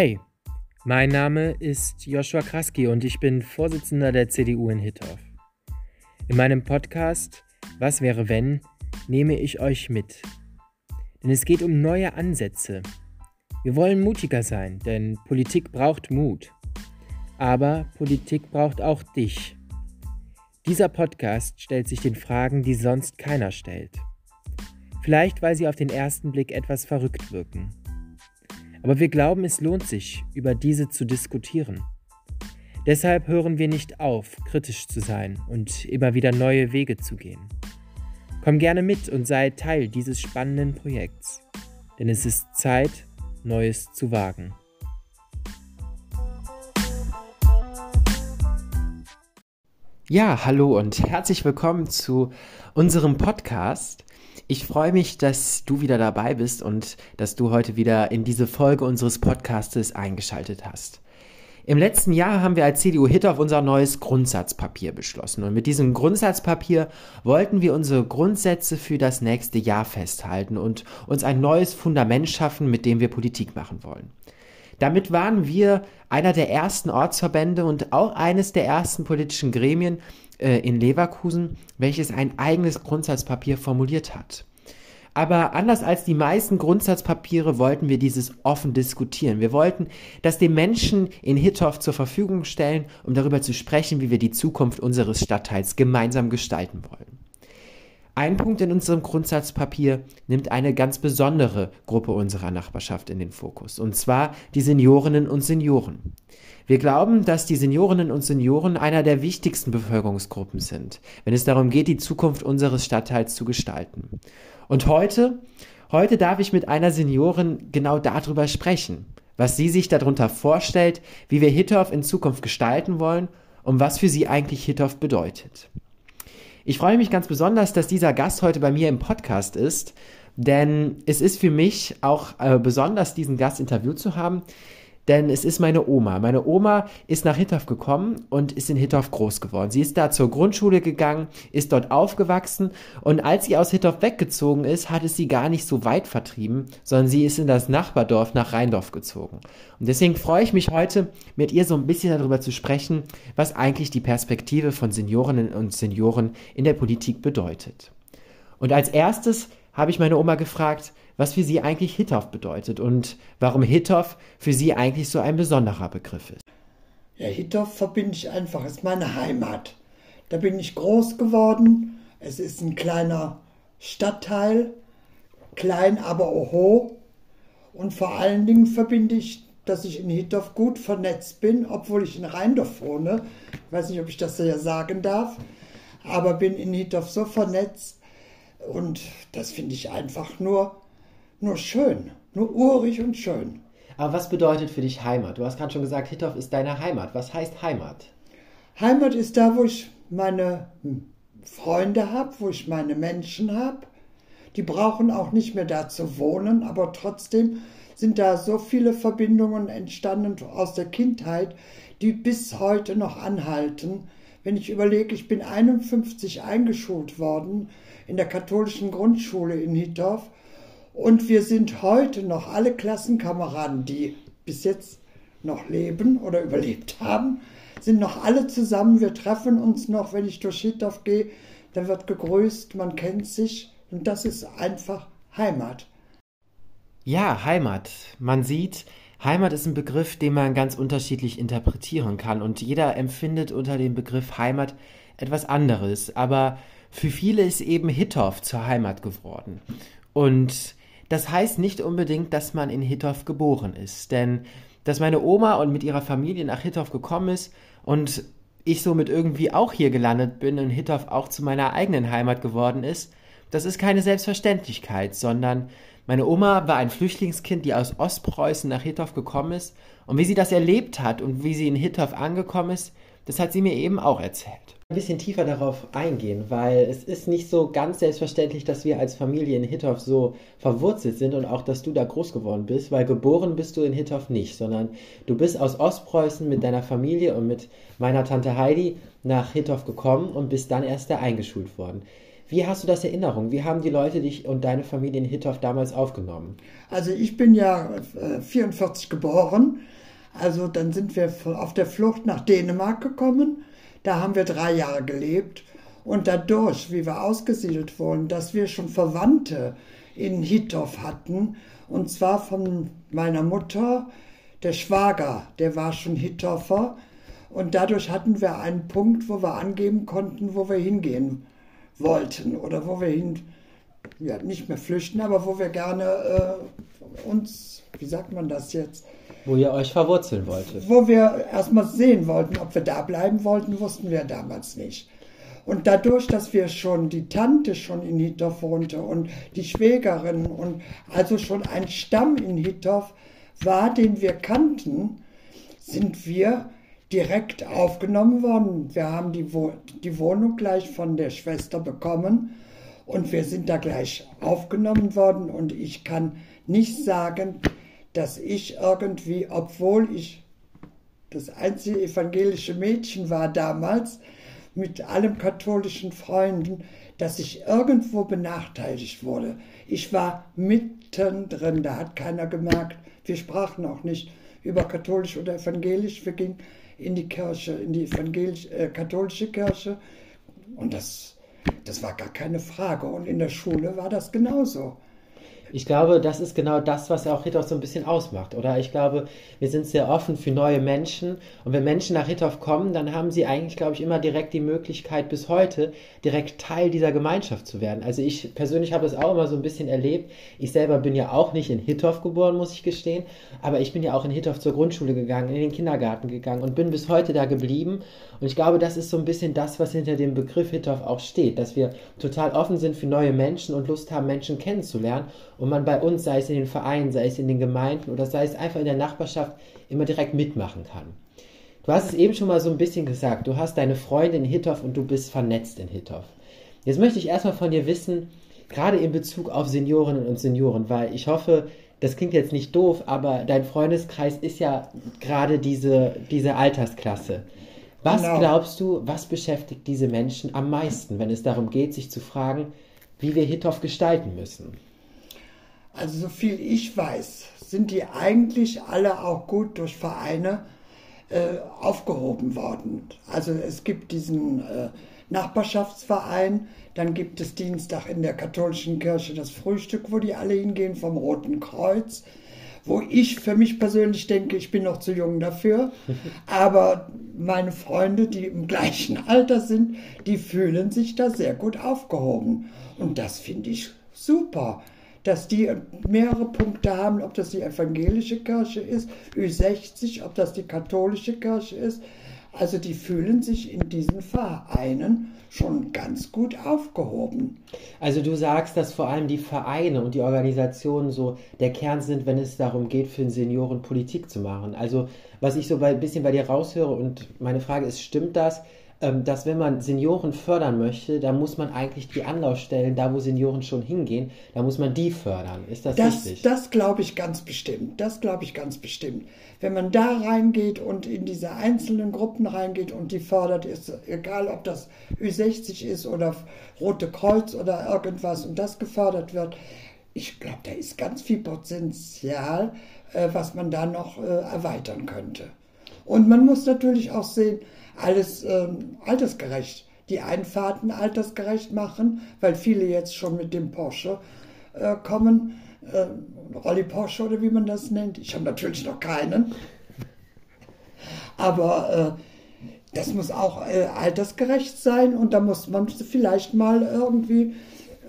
Hey, mein Name ist Joshua Kraski und ich bin Vorsitzender der CDU in Hittorf. In meinem Podcast Was wäre wenn nehme ich euch mit. Denn es geht um neue Ansätze. Wir wollen mutiger sein, denn Politik braucht Mut. Aber Politik braucht auch dich. Dieser Podcast stellt sich den Fragen, die sonst keiner stellt. Vielleicht, weil sie auf den ersten Blick etwas verrückt wirken. Aber wir glauben, es lohnt sich, über diese zu diskutieren. Deshalb hören wir nicht auf, kritisch zu sein und immer wieder neue Wege zu gehen. Komm gerne mit und sei Teil dieses spannenden Projekts, denn es ist Zeit, Neues zu wagen. Ja, hallo und herzlich willkommen zu unserem Podcast. Ich freue mich, dass du wieder dabei bist und dass du heute wieder in diese Folge unseres Podcastes eingeschaltet hast. Im letzten Jahr haben wir als CDU Hit auf unser neues Grundsatzpapier beschlossen. Und mit diesem Grundsatzpapier wollten wir unsere Grundsätze für das nächste Jahr festhalten und uns ein neues Fundament schaffen, mit dem wir Politik machen wollen. Damit waren wir einer der ersten Ortsverbände und auch eines der ersten politischen Gremien äh, in Leverkusen, welches ein eigenes Grundsatzpapier formuliert hat. Aber anders als die meisten Grundsatzpapiere wollten wir dieses offen diskutieren. Wir wollten das den Menschen in Hittorf zur Verfügung stellen, um darüber zu sprechen, wie wir die Zukunft unseres Stadtteils gemeinsam gestalten wollen. Ein Punkt in unserem Grundsatzpapier nimmt eine ganz besondere Gruppe unserer Nachbarschaft in den Fokus, und zwar die Seniorinnen und Senioren. Wir glauben, dass die Seniorinnen und Senioren einer der wichtigsten Bevölkerungsgruppen sind, wenn es darum geht, die Zukunft unseres Stadtteils zu gestalten. Und heute, heute darf ich mit einer Seniorin genau darüber sprechen, was sie sich darunter vorstellt, wie wir Hittorf in Zukunft gestalten wollen und was für sie eigentlich Hittorf bedeutet. Ich freue mich ganz besonders, dass dieser Gast heute bei mir im Podcast ist, denn es ist für mich auch äh, besonders, diesen Gast interviewt zu haben, denn es ist meine Oma. Meine Oma ist nach Hittorf gekommen und ist in Hittorf groß geworden. Sie ist da zur Grundschule gegangen, ist dort aufgewachsen und als sie aus Hittorf weggezogen ist, hat es sie gar nicht so weit vertrieben, sondern sie ist in das Nachbardorf nach Rheindorf gezogen. Und deswegen freue ich mich heute, mit ihr so ein bisschen darüber zu sprechen, was eigentlich die Perspektive von Seniorinnen und Senioren in der Politik bedeutet. Und als erstes habe ich meine Oma gefragt, was für sie eigentlich Hittorf bedeutet und warum Hittorf für sie eigentlich so ein besonderer Begriff ist. Ja, Hittorf verbinde ich einfach, ist meine Heimat. Da bin ich groß geworden. Es ist ein kleiner Stadtteil, klein, aber oho. Und vor allen Dingen verbinde ich, dass ich in Hittorf gut vernetzt bin, obwohl ich in Rheindorf wohne. Ich weiß nicht, ob ich das ja sagen darf, aber bin in Hittorf so vernetzt. Und das finde ich einfach nur nur schön, nur urig und schön. Aber was bedeutet für dich Heimat? Du hast gerade schon gesagt, Hittorf ist deine Heimat. Was heißt Heimat? Heimat ist da, wo ich meine Freunde habe, wo ich meine Menschen habe. Die brauchen auch nicht mehr da zu wohnen, aber trotzdem sind da so viele Verbindungen entstanden aus der Kindheit, die bis heute noch anhalten. Wenn ich überlege, ich bin 51 eingeschult worden in der katholischen Grundschule in Hittorf und wir sind heute noch alle Klassenkameraden, die bis jetzt noch leben oder überlebt haben, sind noch alle zusammen. Wir treffen uns noch, wenn ich durch Hittorf gehe, da wird gegrüßt, man kennt sich und das ist einfach Heimat. Ja, Heimat. Man sieht, Heimat ist ein Begriff, den man ganz unterschiedlich interpretieren kann und jeder empfindet unter dem Begriff Heimat etwas anderes. Aber für viele ist eben Hittorf zur Heimat geworden. Und das heißt nicht unbedingt, dass man in Hittorf geboren ist, denn dass meine Oma und mit ihrer Familie nach Hittorf gekommen ist und ich somit irgendwie auch hier gelandet bin und Hittorf auch zu meiner eigenen Heimat geworden ist, das ist keine Selbstverständlichkeit, sondern meine Oma war ein Flüchtlingskind, die aus Ostpreußen nach Hittorf gekommen ist. Und wie sie das erlebt hat und wie sie in Hittorf angekommen ist, das hat sie mir eben auch erzählt ein bisschen tiefer darauf eingehen, weil es ist nicht so ganz selbstverständlich, dass wir als Familie in Hittorf so verwurzelt sind und auch, dass du da groß geworden bist, weil geboren bist du in Hittorf nicht, sondern du bist aus Ostpreußen mit deiner Familie und mit meiner Tante Heidi nach Hittorf gekommen und bist dann erst da eingeschult worden. Wie hast du das Erinnerung? Wie haben die Leute dich und deine Familie in Hittorf damals aufgenommen? Also ich bin ja 44 geboren, also dann sind wir auf der Flucht nach Dänemark gekommen. Da haben wir drei Jahre gelebt. Und dadurch, wie wir ausgesiedelt wurden, dass wir schon Verwandte in Hittorf hatten, und zwar von meiner Mutter, der Schwager, der war schon Hittorfer. Und dadurch hatten wir einen Punkt, wo wir angeben konnten, wo wir hingehen wollten oder wo wir hin, ja, nicht mehr flüchten, aber wo wir gerne äh, uns, wie sagt man das jetzt? Wo ihr euch verwurzeln wolltet. Wo wir erstmal sehen wollten, ob wir da bleiben wollten, wussten wir damals nicht. Und dadurch, dass wir schon die Tante schon in Hittorf wohnte und die Schwägerin und also schon ein Stamm in Hittorf war, den wir kannten, sind wir direkt aufgenommen worden. Wir haben die, Wo die Wohnung gleich von der Schwester bekommen und wir sind da gleich aufgenommen worden und ich kann nicht sagen, dass ich irgendwie, obwohl ich das einzige evangelische Mädchen war damals, mit allem katholischen Freunden, dass ich irgendwo benachteiligt wurde. Ich war mittendrin, da hat keiner gemerkt. Wir sprachen auch nicht über katholisch oder evangelisch. Wir gingen in die Kirche, in die evangelisch, äh, katholische Kirche. Und das, das war gar keine Frage. Und in der Schule war das genauso. Ich glaube, das ist genau das, was auch Hittorf so ein bisschen ausmacht, oder? Ich glaube, wir sind sehr offen für neue Menschen und wenn Menschen nach Hittorf kommen, dann haben sie eigentlich, glaube ich, immer direkt die Möglichkeit, bis heute direkt Teil dieser Gemeinschaft zu werden. Also ich persönlich habe das auch immer so ein bisschen erlebt. Ich selber bin ja auch nicht in Hittorf geboren, muss ich gestehen, aber ich bin ja auch in Hittorf zur Grundschule gegangen, in den Kindergarten gegangen und bin bis heute da geblieben. Und ich glaube, das ist so ein bisschen das, was hinter dem Begriff Hittorf auch steht, dass wir total offen sind für neue Menschen und Lust haben, Menschen kennenzulernen und man bei uns, sei es in den Vereinen, sei es in den Gemeinden oder sei es einfach in der Nachbarschaft, immer direkt mitmachen kann. Du hast es eben schon mal so ein bisschen gesagt, du hast deine Freunde in Hittorf und du bist vernetzt in Hittorf. Jetzt möchte ich erstmal von dir wissen, gerade in Bezug auf Seniorinnen und Senioren, weil ich hoffe, das klingt jetzt nicht doof, aber dein Freundeskreis ist ja gerade diese, diese Altersklasse. Was genau. glaubst du, was beschäftigt diese Menschen am meisten, wenn es darum geht, sich zu fragen, wie wir Hittorf gestalten müssen? Also so viel ich weiß, sind die eigentlich alle auch gut durch Vereine äh, aufgehoben worden. Also es gibt diesen äh, Nachbarschaftsverein, dann gibt es Dienstag in der katholischen Kirche das Frühstück, wo die alle hingehen vom Roten Kreuz, wo ich für mich persönlich denke, ich bin noch zu jung dafür, aber meine Freunde, die im gleichen Alter sind, die fühlen sich da sehr gut aufgehoben. Und das finde ich super dass die mehrere Punkte haben, ob das die evangelische Kirche ist, Ü60, ob das die katholische Kirche ist. Also die fühlen sich in diesen Vereinen schon ganz gut aufgehoben. Also du sagst, dass vor allem die Vereine und die Organisationen so der Kern sind, wenn es darum geht, für den Senioren Politik zu machen. Also was ich so ein bisschen bei dir raushöre und meine Frage ist, stimmt das? Ähm, dass wenn man Senioren fördern möchte, dann muss man eigentlich die Anlaufstellen, da wo Senioren schon hingehen, da muss man die fördern. Ist das, das richtig? Das glaube ich ganz bestimmt. Das glaube ich ganz bestimmt. Wenn man da reingeht und in diese einzelnen Gruppen reingeht und die fördert, ist egal, ob das Ü60 ist oder Rote Kreuz oder irgendwas und das gefördert wird. Ich glaube, da ist ganz viel Potenzial, äh, was man da noch äh, erweitern könnte. Und man muss natürlich auch sehen, alles ähm, altersgerecht. Die Einfahrten altersgerecht machen, weil viele jetzt schon mit dem Porsche äh, kommen. Äh, Rolli Porsche oder wie man das nennt. Ich habe natürlich noch keinen. Aber äh, das muss auch äh, altersgerecht sein und da muss man vielleicht mal irgendwie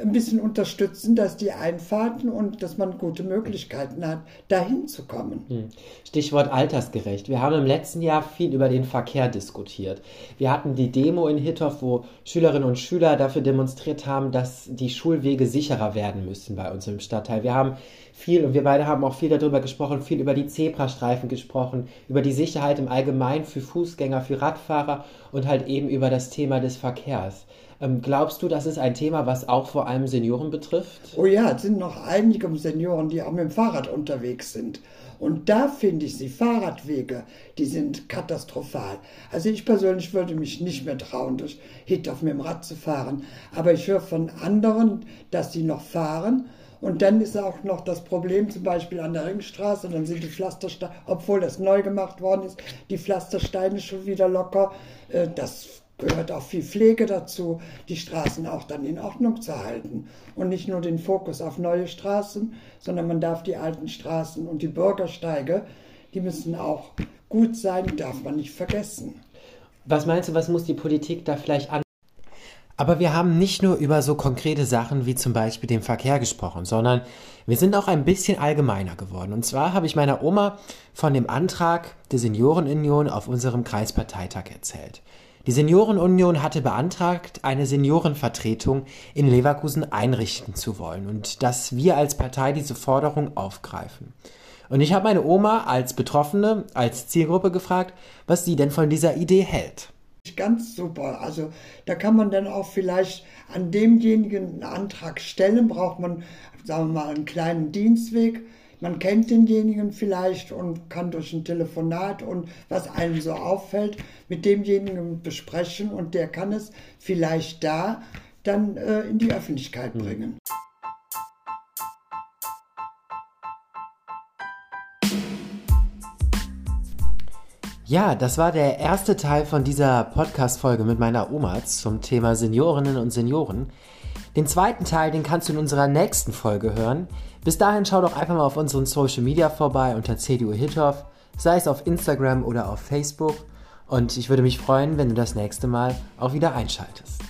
ein bisschen unterstützen, dass die Einfahrten und dass man gute Möglichkeiten hat, dahin zu kommen. Hm. Stichwort altersgerecht. Wir haben im letzten Jahr viel über den Verkehr diskutiert. Wir hatten die Demo in Hittorf, wo Schülerinnen und Schüler dafür demonstriert haben, dass die Schulwege sicherer werden müssen bei uns im Stadtteil. Wir haben viel, und wir beide haben auch viel darüber gesprochen, viel über die Zebrastreifen gesprochen, über die Sicherheit im Allgemeinen für Fußgänger, für Radfahrer und halt eben über das Thema des Verkehrs. Ähm, glaubst du, das ist ein Thema, was auch vor allem Senioren betrifft? Oh ja, es sind noch einige Senioren, die auch mit dem Fahrrad unterwegs sind. Und da finde ich die Fahrradwege, die sind katastrophal. Also ich persönlich würde mich nicht mehr trauen, durch Hittorf mit dem Rad zu fahren. Aber ich höre von anderen, dass sie noch fahren. Und dann ist auch noch das Problem, zum Beispiel an der Ringstraße, dann sind die Pflastersteine, obwohl das neu gemacht worden ist, die Pflastersteine schon wieder locker. Äh, das gehört auch viel Pflege dazu, die Straßen auch dann in Ordnung zu halten. Und nicht nur den Fokus auf neue Straßen, sondern man darf die alten Straßen und die Bürgersteige, die müssen auch gut sein, darf man nicht vergessen. Was meinst du, was muss die Politik da vielleicht an? Aber wir haben nicht nur über so konkrete Sachen wie zum Beispiel den Verkehr gesprochen, sondern wir sind auch ein bisschen allgemeiner geworden. Und zwar habe ich meiner Oma von dem Antrag der Seniorenunion auf unserem Kreisparteitag erzählt. Die Seniorenunion hatte beantragt, eine Seniorenvertretung in Leverkusen einrichten zu wollen und dass wir als Partei diese Forderung aufgreifen. Und ich habe meine Oma als Betroffene, als Zielgruppe gefragt, was sie denn von dieser Idee hält. Ganz super. Also da kann man dann auch vielleicht an demjenigen einen Antrag stellen, braucht man, sagen wir mal, einen kleinen Dienstweg man kennt denjenigen vielleicht und kann durch ein Telefonat und was einem so auffällt, mit demjenigen besprechen und der kann es vielleicht da dann äh, in die Öffentlichkeit hm. bringen. Ja, das war der erste Teil von dieser Podcast-Folge mit meiner Oma zum Thema Seniorinnen und Senioren. Den zweiten Teil, den kannst du in unserer nächsten Folge hören. Bis dahin schau doch einfach mal auf unseren Social Media vorbei unter CDU Hithoff, sei es auf Instagram oder auf Facebook. Und ich würde mich freuen, wenn du das nächste Mal auch wieder einschaltest.